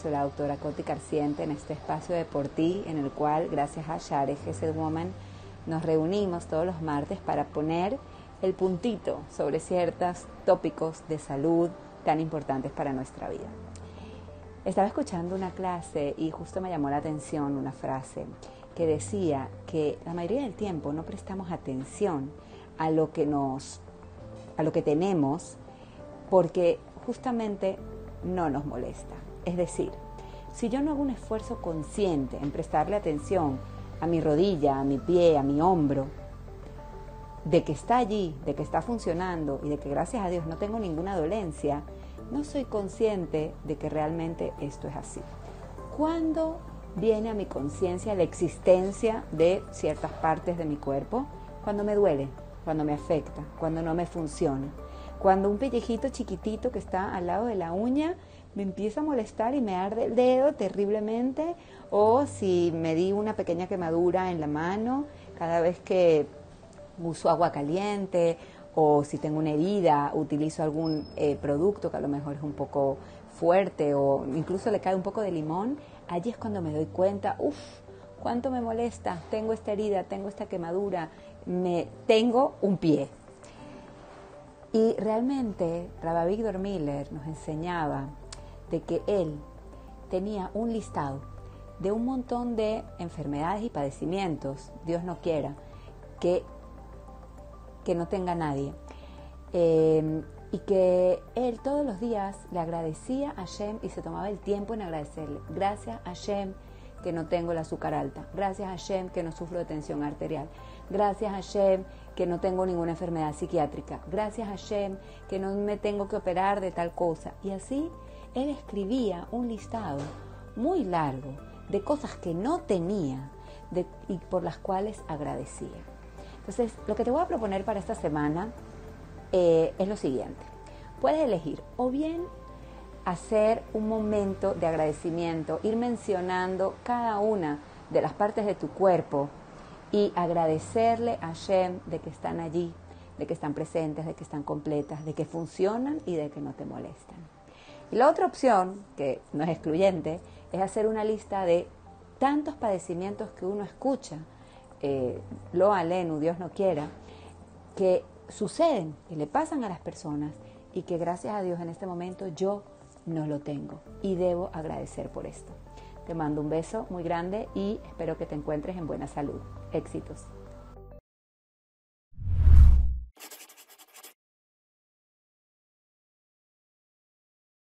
soy la doctora Coti Carciente en este espacio de Por Ti, en el cual, gracias a Share Gesed Woman, nos reunimos todos los martes para poner el puntito sobre ciertos tópicos de salud tan importantes para nuestra vida. Estaba escuchando una clase y justo me llamó la atención una frase que decía que la mayoría del tiempo no prestamos atención a lo que nos a lo que tenemos porque justamente no nos molesta. Es decir, si yo no hago un esfuerzo consciente en prestarle atención a mi rodilla, a mi pie, a mi hombro, de que está allí, de que está funcionando y de que gracias a Dios no tengo ninguna dolencia, no soy consciente de que realmente esto es así. ¿Cuándo viene a mi conciencia la existencia de ciertas partes de mi cuerpo? Cuando me duele, cuando me afecta, cuando no me funciona. Cuando un pellejito chiquitito que está al lado de la uña me empieza a molestar y me arde el dedo terriblemente, o si me di una pequeña quemadura en la mano cada vez que uso agua caliente, o si tengo una herida, utilizo algún eh, producto que a lo mejor es un poco fuerte, o incluso le cae un poco de limón, allí es cuando me doy cuenta, uff, cuánto me molesta, tengo esta herida, tengo esta quemadura, me tengo un pie, y realmente Rabbi Víctor Miller nos enseñaba de que él tenía un listado de un montón de enfermedades y padecimientos, Dios no quiera, que, que no tenga nadie. Eh, y que él todos los días le agradecía a Shem y se tomaba el tiempo en agradecerle. Gracias a Shem que no tengo el azúcar alta. Gracias a Shem que no sufro de tensión arterial. Gracias a Shem que no tengo ninguna enfermedad psiquiátrica. Gracias a Shem que no me tengo que operar de tal cosa. Y así él escribía un listado muy largo de cosas que no tenía y por las cuales agradecía. Entonces, lo que te voy a proponer para esta semana eh, es lo siguiente. Puedes elegir o bien hacer un momento de agradecimiento, ir mencionando cada una de las partes de tu cuerpo y agradecerle a Shem de que están allí, de que están presentes, de que están completas, de que funcionan y de que no te molestan. Y la otra opción, que no es excluyente, es hacer una lista de tantos padecimientos que uno escucha, eh, lo alenu, Dios no quiera, que suceden, que le pasan a las personas y que gracias a Dios en este momento yo no lo tengo y debo agradecer por esto. Te mando un beso muy grande y espero que te encuentres en buena salud. Éxitos.